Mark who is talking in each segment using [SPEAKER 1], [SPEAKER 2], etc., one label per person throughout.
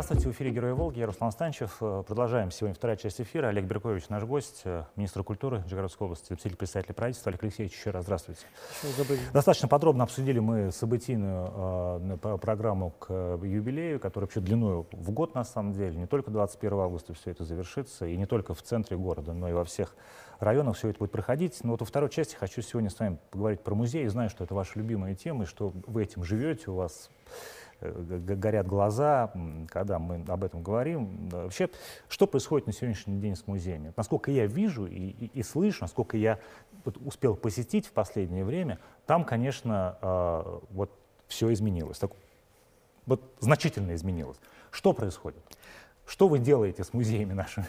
[SPEAKER 1] Здравствуйте, в эфире «Герои Волги», я Руслан Станчев. Э, продолжаем сегодня вторая часть эфира. Олег Беркович, наш гость, э, министр культуры Нижегородской области, заместитель председателя правительства. Олег Алексеевич, еще раз здравствуйте. Достаточно подробно обсудили мы событийную э, программу к юбилею, которая вообще длиной в год на самом деле. Не только 21 августа все это завершится, и не только в центре города, но и во всех районах все это будет проходить. Но вот во второй части хочу сегодня с вами поговорить про музей. Знаю, что это ваша любимая тема, и что вы этим живете, у вас горят глаза, когда мы об этом говорим. Вообще, что происходит на сегодняшний день с музеями? Насколько я вижу и, и, и слышу, насколько я успел посетить в последнее время, там, конечно, э, вот все изменилось. Так, вот значительно изменилось. Что происходит? Что вы делаете с музеями нашими?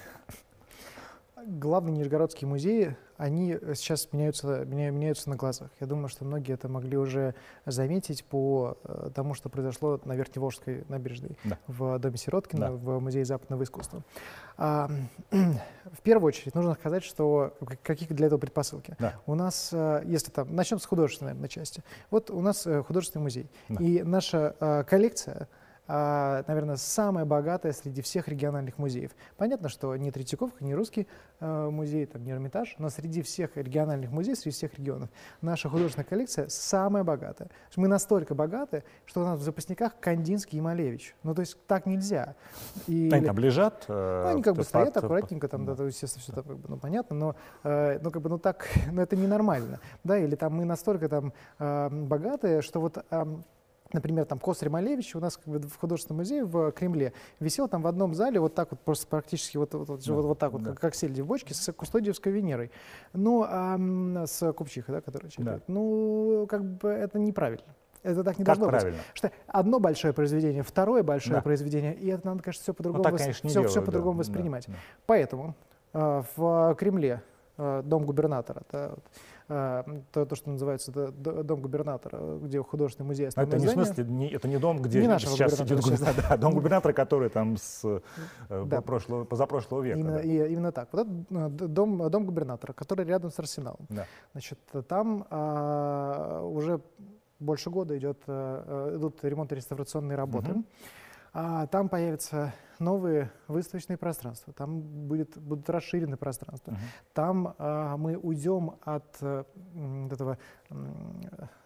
[SPEAKER 2] Главные нижегородские музеи, они сейчас меняются, меняются на глазах. Я думаю, что многие это могли уже заметить по э, тому, что произошло на Верхневолжской набережной да. в Доме Сироткина, да. в Музее западного искусства. А, в первую очередь нужно сказать, что какие для этого предпосылки. Да. У нас, э, если там, начнем с художественной наверное, части. Вот у нас э, художественный музей. Да. И наша коллекция наверное, самая богатая среди всех региональных музеев. Понятно, что не Третьяковка, не русский э, музей, там, не Эрмитаж, но среди всех региональных музеев, среди всех регионов, наша художественная коллекция самая богатая. Мы настолько богаты, что у нас в запасниках Кандинский и Малевич. Ну, то есть так нельзя.
[SPEAKER 1] И, они там лежат?
[SPEAKER 2] Э, ну, они как бы стоят аккуратненько, там, да. да, естественно, все так, как бы, ну, понятно, но, э, ну, как бы, ну, так, ну, это ненормально. Да, или там мы настолько там э, богатые, что вот э, Например, там Косарь Малевич у нас в художественном музее в Кремле висел там в одном зале вот так вот, просто практически вот, вот, вот, да, вот, так вот, да. как, как сельди в бочке с кустодиевской Венерой. Ну, а, с Купчихой, да, которая читает. Да. Ну, как бы это неправильно. Это так не
[SPEAKER 1] как
[SPEAKER 2] должно
[SPEAKER 1] правильно?
[SPEAKER 2] быть. Что одно большое произведение, второе большое да. произведение, и это надо, конечно, все по-другому, ну, вос... все, все по-другому да. воспринимать. Да. Поэтому э, в Кремле э, дом губернатора, да, то, то, что называется дом губернатора, где художественный музей
[SPEAKER 1] Но это не в смысле, не, это не дом, где не сейчас сидит губернатор, да, дом губернатора, который там с э, да. прошлого, позапрошлого века.
[SPEAKER 2] Именно,
[SPEAKER 1] да.
[SPEAKER 2] и, именно так. Вот это э, дом, дом губернатора, который рядом с Арсеналом. Да. Значит, там а, уже больше года идет, а, идут ремонтно-реставрационные работы. Угу. А, там появятся новые выставочные пространства, там будет, будут расширены пространства. Uh-huh. Там а, мы уйдем от а, этого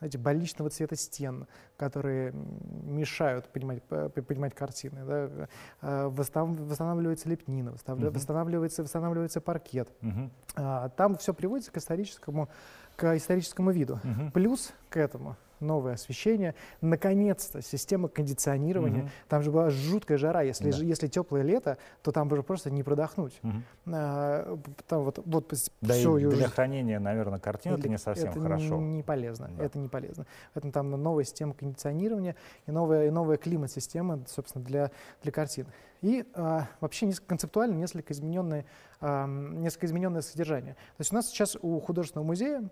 [SPEAKER 2] эти, больничного цвета стен, которые мешают понимать, понимать картины. Да? А, восстанавливается лепнина, uh-huh. восстанавливается, восстанавливается паркет. Uh-huh. А, там все приводится к историческому, к историческому виду. Uh-huh. Плюс к этому новое освещение, наконец-то система кондиционирования. Угу. Там же была жуткая жара, если, да. если теплое лето, то там уже просто не продохнуть. Угу. А, там вот, вот
[SPEAKER 1] да все, и для хранения, наверное, картин это не совсем
[SPEAKER 2] это
[SPEAKER 1] хорошо.
[SPEAKER 2] Не полезно, да. это не полезно. Поэтому там новая система кондиционирования и новая, и новая климат-система, собственно, для, для картин. И а, вообще несколько, концептуально несколько измененное, а, несколько измененное содержание. То есть у нас сейчас у художественного музея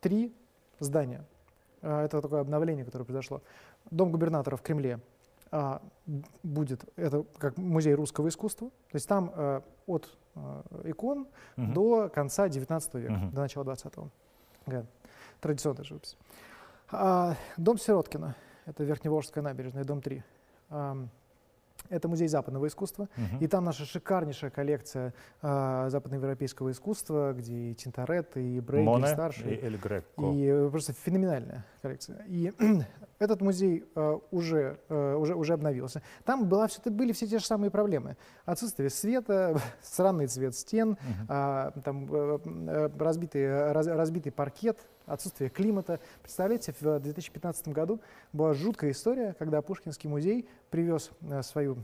[SPEAKER 2] три здания. А, это такое обновление, которое произошло. Дом губернатора в Кремле а, будет, это как музей русского искусства, то есть там а, от икон угу. до конца 19 века, угу. до начала 20-го. Да. Традиционная живопись. Дом Сироткина, это Верхневолжская набережная, дом 3. Это музей западного искусства, угу. и там наша шикарнейшая коллекция э, западноевропейского искусства, где и Тинторет, и Брейгель
[SPEAKER 1] Моне
[SPEAKER 2] старший.
[SPEAKER 1] И Эль Грекко.
[SPEAKER 2] И э, просто феноменальная коллекция. И этот музей э, уже, э, уже, уже обновился. Там была все, были все те же самые проблемы. Отсутствие света, странный цвет стен, угу. э, там, э, э, разбитый, раз, разбитый паркет, отсутствие климата. Представляете, в 2015 году была жуткая история, когда Пушкинский музей привез э, свою,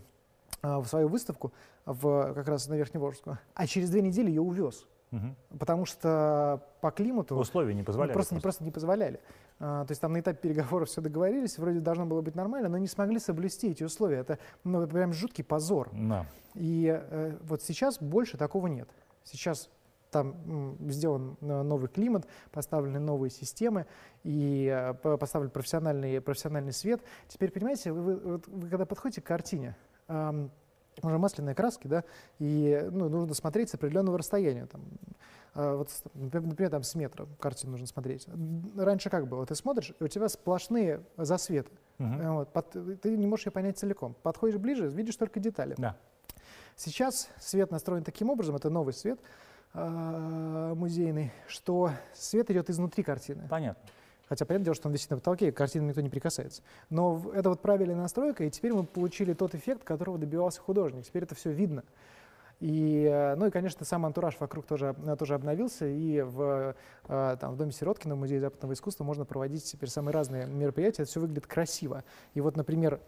[SPEAKER 2] э, в свою выставку в, как раз на Верхневолжскую, а через две недели ее увез. Угу. Потому что по климату...
[SPEAKER 1] Условия не позволяли.
[SPEAKER 2] Просто, просто. просто не позволяли. А, то есть там на этапе переговоров все договорились, вроде должно было быть нормально, но не смогли соблюсти эти условия. Это ну, прям жуткий позор. Да. И э, вот сейчас больше такого нет. Сейчас там сделан э, новый климат, поставлены новые системы и э, поставлен профессиональный, профессиональный свет. Теперь, понимаете, вы, вы, вы когда подходите к картине, уже масляные краски, да, и ну, нужно смотреть с определенного расстояния. Там, э, вот, например, там с метра картину нужно смотреть. Раньше как было? Ты смотришь, и у тебя сплошные засветы. Угу. Вот, под, ты не можешь ее понять целиком. Подходишь ближе, видишь только детали.
[SPEAKER 1] Да.
[SPEAKER 2] Сейчас свет настроен таким образом, это новый свет музейный, что свет идет изнутри картины.
[SPEAKER 1] Понятно.
[SPEAKER 2] Хотя, понятное дело, что он висит на потолке, и к картине никто не прикасается. Но это вот правильная настройка, и теперь мы получили тот эффект, которого добивался художник. Теперь это все видно. И, э, ну и, конечно, сам антураж вокруг тоже, э, тоже обновился, и в, э, там, в Доме Сироткина, в Музее западного искусства можно проводить теперь самые разные мероприятия, это все выглядит красиво. И вот, например,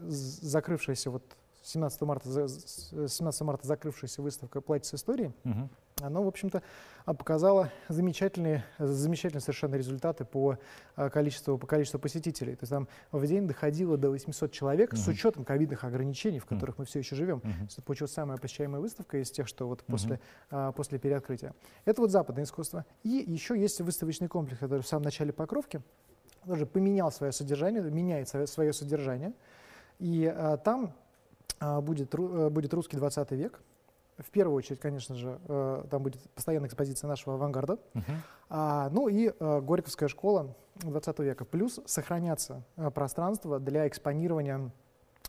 [SPEAKER 2] закрывшаяся вот 17 марта, 17 марта закрывшаяся выставка «Платье с историей», угу. она, в общем-то, а, показала замечательные, замечательные совершенно результаты по а, количеству, по количеству посетителей. То есть там в день доходило до 800 человек угу. с учетом ковидных ограничений, в которых угу. мы все еще живем. Угу. Это получилась самая посещаемая выставка из тех, что вот после, угу. после переоткрытия. Это вот западное искусство. И еще есть выставочный комплекс, который в самом начале Покровки тоже поменял свое содержание, меняет свое, содержание. И а, там а, будет, э, будет русский 20 век. В первую очередь, конечно же, э, там будет постоянная экспозиция нашего авангарда. Uh-huh. А, ну и Горьковская школа 20 века. Плюс сохранятся пространства для экспонирования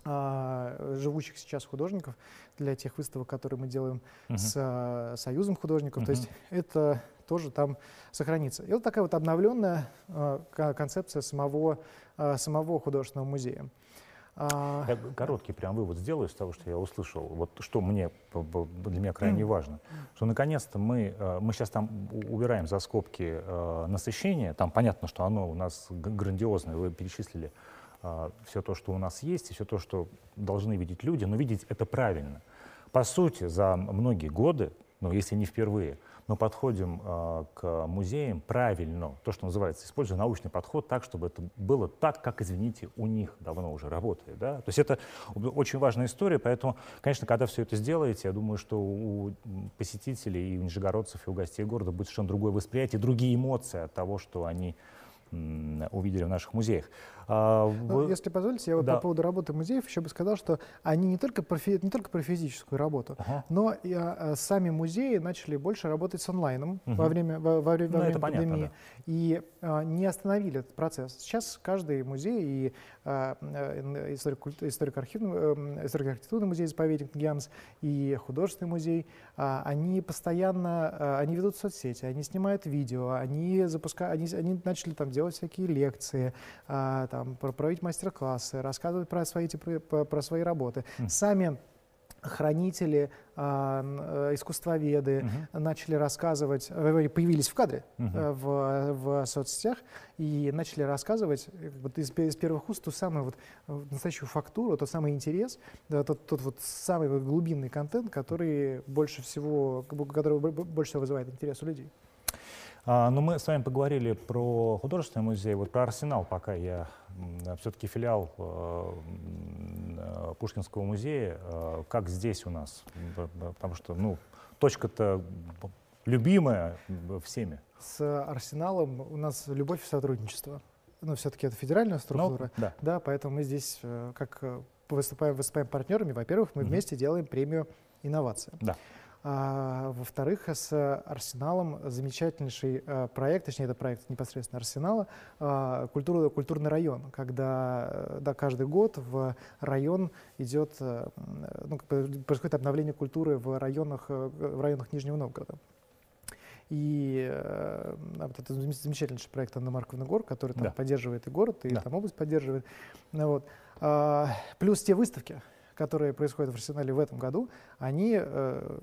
[SPEAKER 2] а, живущих сейчас художников, для тех выставок, которые мы делаем uh-huh. с Союзом художников. Uh-huh. То есть это тоже там сохранится. И вот такая вот обновленная а, концепция самого, а, самого художественного музея.
[SPEAKER 1] А... Я короткий прям вывод сделаю из того, что я услышал. Вот что мне для меня крайне важно, что наконец-то мы, э, мы сейчас там убираем за скобки э, насыщение. Там понятно, что оно у нас грандиозное. Вы перечислили э, все то, что у нас есть, и все то, что должны видеть люди, но видеть это правильно. По сути, за многие годы, ну, если не впервые, мы подходим э, к музеям правильно, то, что называется, используя научный подход так, чтобы это было так, как, извините, у них давно уже работает. Да? То есть это очень важная история, поэтому, конечно, когда все это сделаете, я думаю, что у посетителей, и у нижегородцев, и у гостей города будет совершенно другое восприятие, другие эмоции от того, что они увидели в наших музеях.
[SPEAKER 2] А, ну, вы... Если позволите, я вот да. по поводу работы музеев еще бы сказал, что они не только про, фи... не только про физическую работу, ага. но и а, сами музеи начали больше работать с онлайном угу. во время, во, во, во ну, время пандемии понятно, да. и а, не остановили этот процесс. Сейчас каждый музей и а, э, историко-архивный, э, историко-архитектурный музей заповедник ГИАМС и художественный музей, а, они постоянно, а, они ведут соцсети, они снимают видео, они запускают, они, они начали там делать всякие лекции, а, там, там, проводить мастер-классы, рассказывать про свои, про, про свои работы. Mm. Сами хранители, э, искусствоведы uh-huh. начали рассказывать, э, появились в кадре uh-huh. в, в соцсетях и начали рассказывать вот из, из первых уст ту самую вот настоящую фактуру, тот самый интерес, да, тот, тот вот самый глубинный контент, который больше всего, который больше всего вызывает интерес у людей.
[SPEAKER 1] А, но ну, мы с вами поговорили про художественный музей, вот про Арсенал пока я все-таки филиал э, э, Пушкинского музея, э, как здесь у нас, потому что ну точка-то любимая всеми.
[SPEAKER 2] С Арсеналом у нас любовь и сотрудничество. Ну, все-таки это федеральная ну, структура, ну, да. да, поэтому мы здесь как выступаем, выступаем партнерами. Во-первых, мы mm-hmm. вместе делаем премию инновация. Да. А, во-вторых, с Арсеналом замечательнейший а, проект, точнее, это проект непосредственно Арсенала, а, культура, культурный район, когда да, каждый год в район идет, а, ну, происходит обновление культуры в районах, в районах Нижнего Новгорода. И э, вот это замечательнейший проект Анна Марковна Гор, который там да. поддерживает и город, и да. там область поддерживает. Вот. А, плюс те выставки, которые происходят в Арсенале в этом году, они э,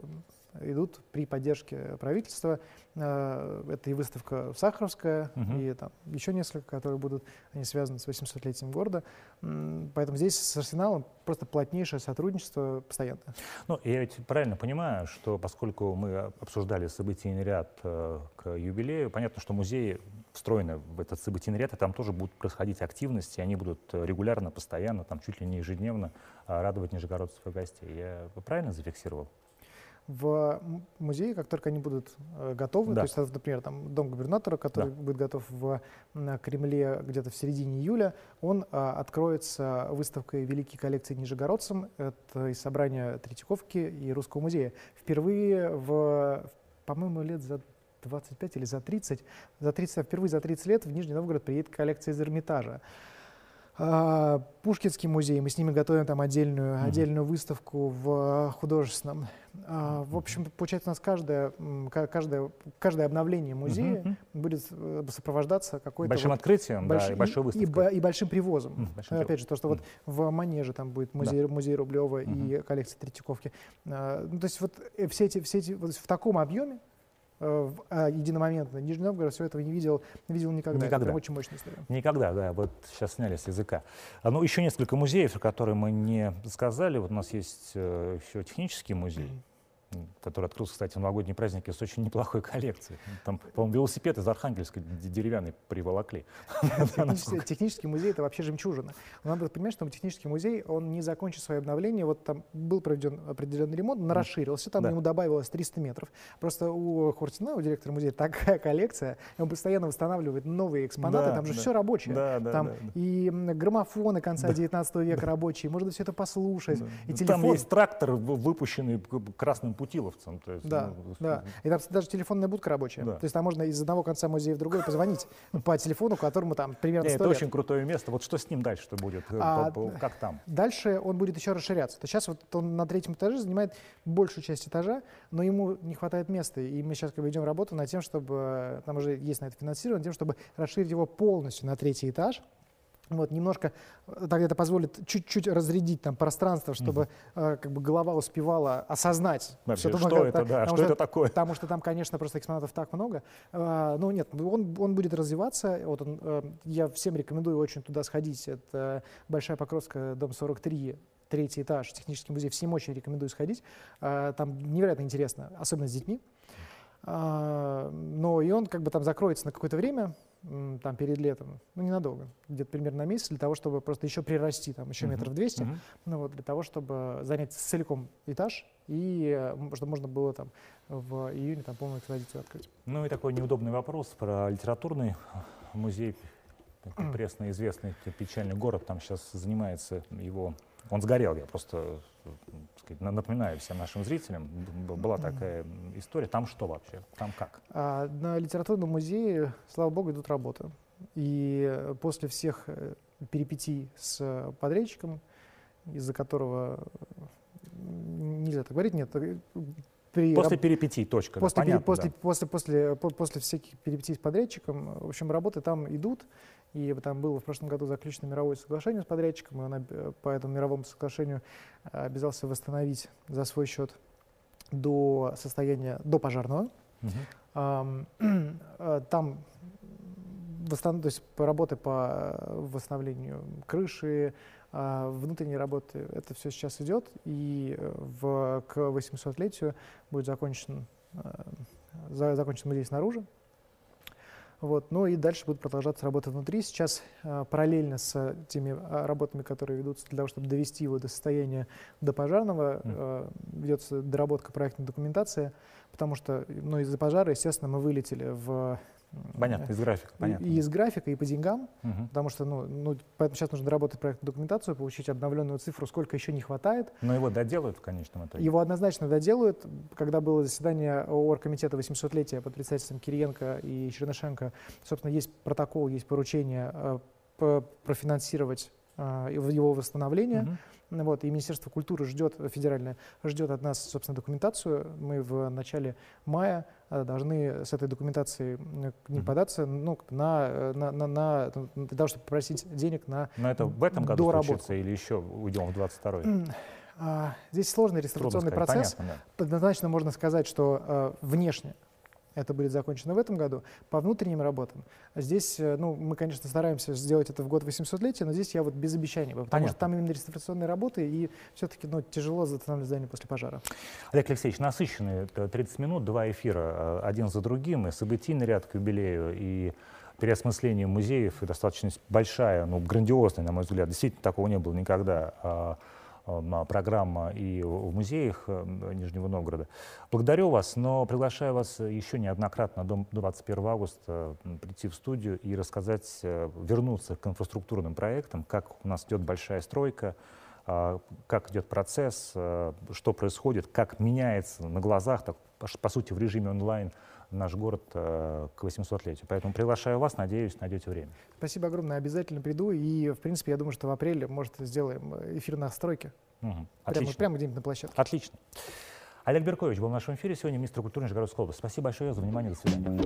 [SPEAKER 2] идут при поддержке правительства. Э, это и выставка Сахаровская, угу. и там еще несколько, которые будут, они связаны с 800-летием города. Поэтому здесь с Арсеналом просто плотнейшее сотрудничество постоянно.
[SPEAKER 1] Ну, я ведь правильно понимаю, что поскольку мы обсуждали событийный ряд э, к юбилею, понятно, что музеи встроены в этот событийный ряд, и там тоже будут происходить активности, они будут регулярно, постоянно, там чуть ли не ежедневно а, радовать нижегородцев и гостей. Я правильно зафиксировал?
[SPEAKER 2] в музее, как только они будут э, готовы, да. то есть, например, там дом губернатора, который да. будет готов в Кремле где-то в середине июля, он а, откроется выставкой «Великие коллекции нижегородцам». Это из собрания Третьяковки и Русского музея. Впервые в, по-моему, лет за 25 или за 30, за 30, впервые за 30 лет в Нижний Новгород приедет коллекция из Эрмитажа. А, Пушкинский музей, мы с ними готовим там отдельную, mm-hmm. отдельную выставку в художественном. А, в общем, получается, у нас каждое, каждое, каждое обновление музея mm-hmm. будет э, сопровождаться какой-то...
[SPEAKER 1] Большим вот, открытием, больш... да, и большой выставкой.
[SPEAKER 2] И, и, большим привозом. Mm, большим Опять же, то, что вот в Манеже там будет музей, да. музей Рублева mm-hmm. и коллекция Третьяковки. А, ну, то есть вот э, все эти, все эти вот в таком объеме а, единомоментно. Нижний Новгород все этого не видел, не видел никогда.
[SPEAKER 1] Никогда.
[SPEAKER 2] Это очень мощная история.
[SPEAKER 1] Никогда, да. Вот сейчас сняли с языка. А, ну, еще несколько музеев, которые мы не сказали. Вот у нас есть э, еще технический музей который открылся, кстати, в новогодние праздники с очень неплохой коллекцией. Там, по-моему, велосипед из Архангельска деревянный приволокли.
[SPEAKER 2] Технический музей — это вообще жемчужина. надо понимать, что технический музей, он не закончит свое обновление. Вот там был проведен определенный ремонт, он расширился, там ему добавилось 300 метров. Просто у Хуртина, у директора музея, такая коллекция, он постоянно восстанавливает новые экспонаты, там же все рабочее. Там и граммофоны конца 19 века рабочие, можно все это послушать. И
[SPEAKER 1] Там есть трактор, выпущенный красным путиловцам.
[SPEAKER 2] То есть, да, ну, да. И там даже телефонная будка рабочая. Да. То есть там можно из одного конца музея в другой позвонить по телефону, которому там примерно 100
[SPEAKER 1] Это очень крутое место. Вот что с ним дальше что будет? А, как там?
[SPEAKER 2] Дальше он будет еще расширяться. То сейчас вот он на третьем этаже занимает большую часть этажа, но ему не хватает места. И мы сейчас как бы ведем работу над тем, чтобы, там уже есть на это финансирование, тем, чтобы расширить его полностью на третий этаж. Вот, немножко, тогда это позволит чуть-чуть разрядить там пространство, чтобы угу. э, как бы голова успевала осознать.
[SPEAKER 1] Вообще, что, что это, да, что, что это такое?
[SPEAKER 2] Потому что там, конечно, просто экспонатов так много. Э, ну нет, он, он будет развиваться. Вот он, э, я всем рекомендую очень туда сходить. Это Большая Покровская, дом 43, третий этаж, технический музей. Всем очень рекомендую сходить. Э, там невероятно интересно, особенно с детьми. Э, но и он как бы там закроется на какое-то время, там перед летом, ну ненадолго, где-то примерно на месяц, для того, чтобы просто еще прирасти, там еще метров 200, uh-huh. ну вот для того, чтобы занять целиком этаж и чтобы можно было там в июне там полную экспозицию открыть.
[SPEAKER 1] Ну и такой неудобный вопрос про литературный музей, прессно известный печальный город, там сейчас занимается его он сгорел, я просто сказать, напоминаю всем нашим зрителям, была такая история. Там что вообще? Там как?
[SPEAKER 2] А, на литературном музее, слава богу, идут работы. И после всех э, перипетий с подрядчиком, из-за которого нельзя так говорить, нет,
[SPEAKER 1] при после перипетий, точка.
[SPEAKER 2] После, да, понятно, после, да. после, после, после, после всяких перипетий с подрядчиком, в общем, работы там идут. И там было в прошлом году заключено мировое соглашение с подрядчиком, и он э, по этому мировому соглашению э, обязался восстановить за свой счет до состояния до пожарного. Uh-huh. Там восстан... то есть работы по восстановлению крыши, внутренние работы, это все сейчас идет, и в, к 800-летию будет закончен, закончен музей снаружи, вот. Ну и дальше будет продолжаться работа внутри. Сейчас э, параллельно с теми э, работами, которые ведутся для того, чтобы довести его до состояния до пожарного, э, ведется доработка проектной документации, потому что ну, из-за пожара, естественно, мы вылетели в
[SPEAKER 1] Понятно, из графика. Понятно.
[SPEAKER 2] И, из графика, и по деньгам, угу. потому что ну, ну, поэтому сейчас нужно доработать проектную документацию, получить обновленную цифру, сколько еще не хватает.
[SPEAKER 1] Но его доделают в конечном итоге?
[SPEAKER 2] Его однозначно доделают. Когда было заседание оргкомитета 800-летия под председательством Кириенко и Чернышенко, собственно, есть протокол, есть поручение э, профинансировать его восстановление. Угу. Вот, и Министерство культуры ждет, федеральное, ждет от нас, собственно, документацию. Мы в начале мая э, должны с этой документацией к ним податься ну, на, на, на, на, для того, чтобы попросить денег на
[SPEAKER 1] Но это в этом году случится или еще уйдем в 22-й?
[SPEAKER 2] А, здесь сложный реставрационный сказать, процесс. Понятно, да. Однозначно можно сказать, что э, внешне это будет закончено в этом году. По внутренним работам здесь, э, ну, мы, конечно, стараемся сделать это в год 800-летия, но здесь я вот без обещаний, потому Понятно. что там именно реставрационные работы, и все-таки ну, тяжело восстанавливать здание после пожара.
[SPEAKER 1] Олег Алексеевич, насыщенные 30 минут, два эфира, э, один за другим, и событийный ряд к юбилею, и переосмысление музеев, и достаточно большая, ну, грандиозная, на мой взгляд, действительно такого не было никогда, а, программа и в музеях э, Нижнего Новгорода. Благодарю вас, но приглашаю вас еще неоднократно до 21 августа прийти в студию и рассказать, э, вернуться к инфраструктурным проектам, как у нас идет большая стройка, как идет процесс, э, что происходит, как меняется на глазах, так, по сути, в режиме онлайн наш город к 800-летию. Поэтому приглашаю вас, надеюсь, найдете время.
[SPEAKER 2] Спасибо огромное, обязательно приду. И, в принципе, я думаю, что в апреле, может, сделаем эфир на стройке.
[SPEAKER 1] Угу.
[SPEAKER 2] Прямо, прямо где-нибудь на площадке.
[SPEAKER 1] Отлично. Олег Беркович был в нашем эфире сегодня, министр культуры Нижегородской области. Спасибо большое за внимание. До свидания.